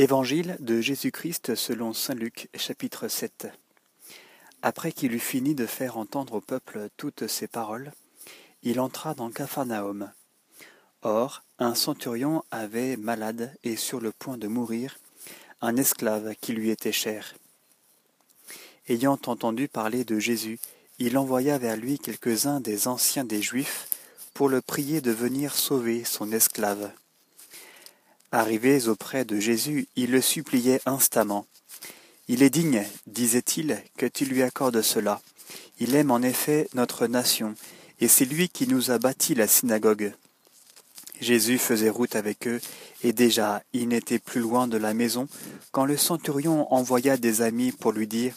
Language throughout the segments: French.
Évangile de Jésus-Christ selon Saint Luc chapitre 7 Après qu'il eut fini de faire entendre au peuple toutes ces paroles, il entra dans Capharnaüm. Or, un centurion avait malade et sur le point de mourir, un esclave qui lui était cher. Ayant entendu parler de Jésus, il envoya vers lui quelques-uns des anciens des Juifs pour le prier de venir sauver son esclave. Arrivés auprès de Jésus, ils le suppliaient instamment. Il est digne, disait-il, que tu lui accordes cela. Il aime en effet notre nation, et c'est lui qui nous a bâti la synagogue. Jésus faisait route avec eux, et déjà il n'était plus loin de la maison, quand le centurion envoya des amis pour lui dire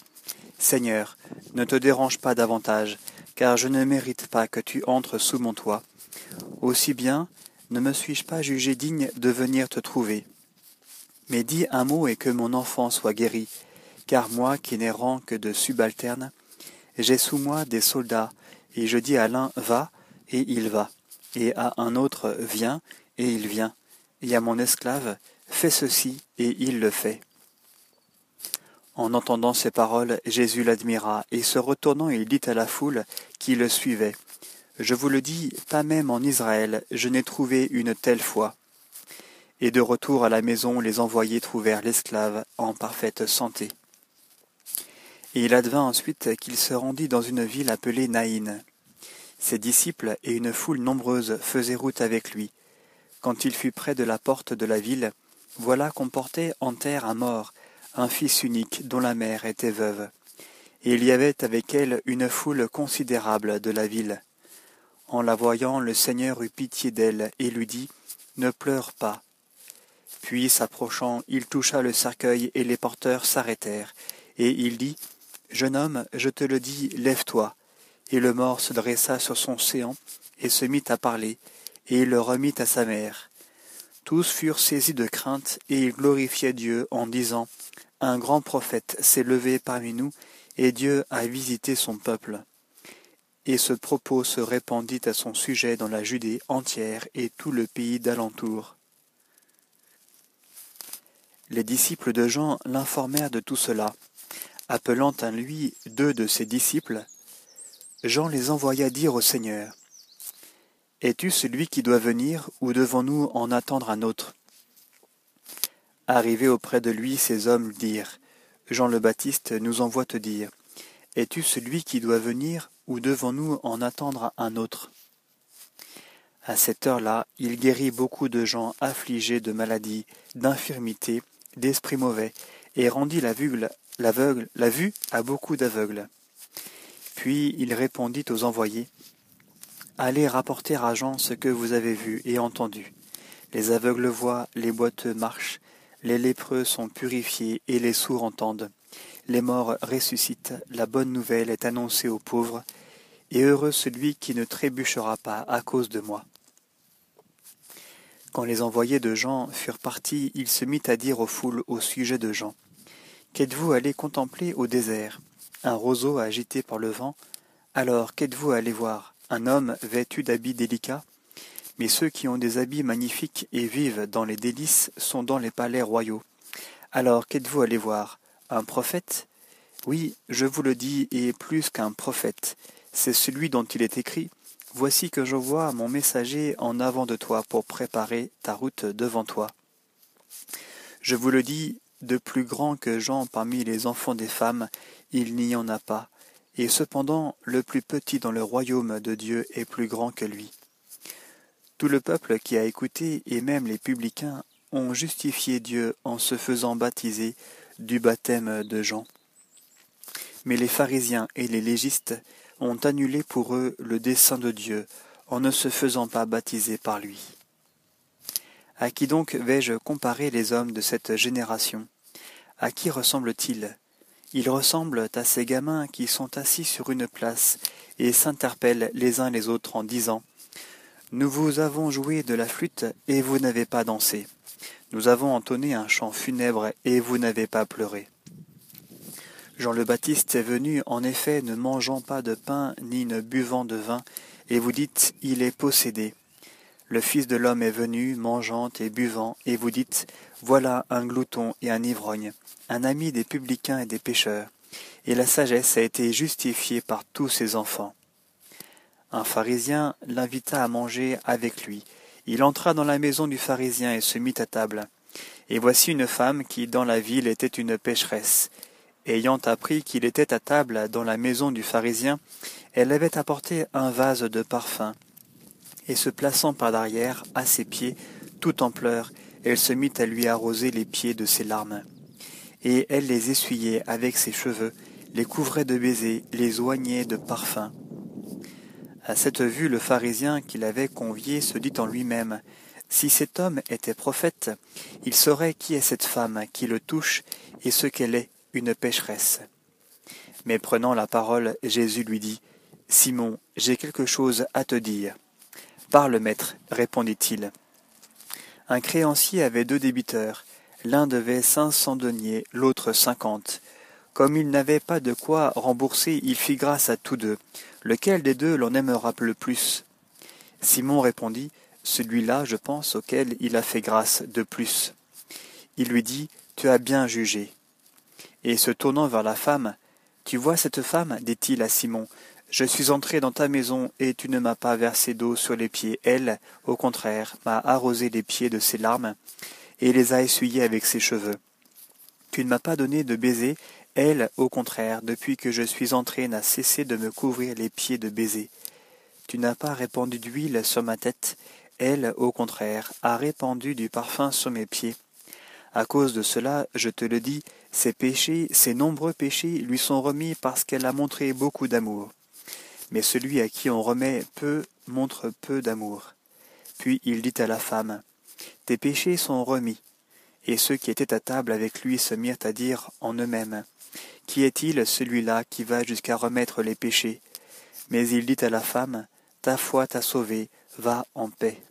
Seigneur, ne te dérange pas davantage, car je ne mérite pas que tu entres sous mon toit. Aussi bien, ne me suis-je pas jugé digne de venir te trouver? Mais dis un mot et que mon enfant soit guéri, car moi qui n'ai rang que de subalterne, j'ai sous moi des soldats, et je dis à l'un va, et il va, et à un autre viens, et il vient, et à mon esclave fais ceci, et il le fait. En entendant ces paroles, Jésus l'admira, et se retournant, il dit à la foule qui le suivait, je vous le dis, pas même en Israël, je n'ai trouvé une telle foi. Et de retour à la maison, les envoyés trouvèrent l'esclave en parfaite santé. Et il advint ensuite qu'il se rendit dans une ville appelée Naïn. Ses disciples et une foule nombreuse faisaient route avec lui. Quand il fut près de la porte de la ville, voilà qu'on portait en terre un mort, un fils unique dont la mère était veuve. Et il y avait avec elle une foule considérable de la ville. En la voyant, le Seigneur eut pitié d'elle et lui dit Ne pleure pas. Puis, s'approchant, il toucha le cercueil et les porteurs s'arrêtèrent. Et il dit Jeune homme, je te le dis, lève-toi. Et le mort se dressa sur son séant et se mit à parler, et il le remit à sa mère. Tous furent saisis de crainte, et ils glorifiaient Dieu en disant Un grand prophète s'est levé parmi nous, et Dieu a visité son peuple et ce propos se répandit à son sujet dans la Judée entière et tout le pays d'alentour. Les disciples de Jean l'informèrent de tout cela. Appelant à lui deux de ses disciples, Jean les envoya dire au Seigneur Es-tu celui qui doit venir, ou devons-nous en attendre un autre? Arrivés auprès de lui, ces hommes dirent Jean le Baptiste nous envoie te dire Es-tu celui qui doit venir, ou devons-nous en attendre un autre? À cette heure-là, il guérit beaucoup de gens affligés de maladies, d'infirmités, d'esprits mauvais, et rendit l'aveugle, la vue à beaucoup d'aveugles. Puis il répondit aux envoyés Allez rapporter à Jean ce que vous avez vu et entendu. Les aveugles voient, les boiteux marchent, les lépreux sont purifiés et les sourds entendent les morts ressuscitent, la bonne nouvelle est annoncée aux pauvres, et heureux celui qui ne trébuchera pas à cause de moi. Quand les envoyés de Jean furent partis, il se mit à dire aux foules au sujet de Jean. Qu'êtes-vous allé contempler au désert Un roseau agité par le vent? Alors qu'êtes-vous allé voir Un homme vêtu d'habits délicats? Mais ceux qui ont des habits magnifiques et vivent dans les délices sont dans les palais royaux. Alors qu'êtes-vous allé voir un prophète Oui, je vous le dis, et plus qu'un prophète. C'est celui dont il est écrit Voici que je vois mon messager en avant de toi pour préparer ta route devant toi. Je vous le dis, de plus grand que Jean parmi les enfants des femmes, il n'y en a pas, et cependant le plus petit dans le royaume de Dieu est plus grand que lui. Tout le peuple qui a écouté, et même les publicains, ont justifié Dieu en se faisant baptiser du baptême de Jean. Mais les pharisiens et les légistes ont annulé pour eux le dessein de Dieu en ne se faisant pas baptiser par lui. À qui donc vais-je comparer les hommes de cette génération? À qui ressemblent-ils Ils ressemblent à ces gamins qui sont assis sur une place et s'interpellent les uns les autres en disant Nous vous avons joué de la flûte et vous n'avez pas dansé. Nous avons entonné un chant funèbre et vous n'avez pas pleuré. Jean le Baptiste est venu en effet ne mangeant pas de pain ni ne buvant de vin, et vous dites il est possédé. Le Fils de l'homme est venu, mangeant et buvant, et vous dites, Voilà un glouton et un ivrogne, un ami des publicains et des pécheurs, et la sagesse a été justifiée par tous ses enfants. Un pharisien l'invita à manger avec lui. Il entra dans la maison du pharisien et se mit à table. Et voici une femme qui dans la ville était une pécheresse. Ayant appris qu'il était à table dans la maison du pharisien, elle avait apporté un vase de parfum. Et se plaçant par derrière, à ses pieds, tout en pleurs, elle se mit à lui arroser les pieds de ses larmes. Et elle les essuyait avec ses cheveux, les couvrait de baisers, les oignait de parfums. À cette vue, le pharisien qui l'avait convié se dit en lui-même, Si cet homme était prophète, il saurait qui est cette femme qui le touche et ce qu'elle est, une pécheresse. Mais prenant la parole, Jésus lui dit, Simon, j'ai quelque chose à te dire. Parle, maître, répondit-il. Un créancier avait deux débiteurs. L'un devait cinq cents deniers, l'autre cinquante. Comme il n'avait pas de quoi rembourser, il fit grâce à tous deux. Lequel des deux l'en aimera le plus? Simon répondit, Celui-là, je pense, auquel il a fait grâce de plus. Il lui dit, Tu as bien jugé. Et se tournant vers la femme, Tu vois cette femme? dit-il à Simon, Je suis entré dans ta maison, et tu ne m'as pas versé d'eau sur les pieds. Elle, au contraire, m'a arrosé les pieds de ses larmes, et les a essuyés avec ses cheveux. Tu ne m'as pas donné de baiser, elle, au contraire, depuis que je suis entré, n'a cessé de me couvrir les pieds de baisers. Tu n'as pas répandu d'huile sur ma tête, elle, au contraire, a répandu du parfum sur mes pieds. À cause de cela, je te le dis, ses péchés, ses nombreux péchés lui sont remis parce qu'elle a montré beaucoup d'amour. Mais celui à qui on remet peu montre peu d'amour. Puis il dit à la femme, Tes péchés sont remis. Et ceux qui étaient à table avec lui se mirent à dire en eux-mêmes, qui est-il celui-là qui va jusqu'à remettre les péchés? Mais il dit à la femme, Ta foi t'a sauvée, va en paix.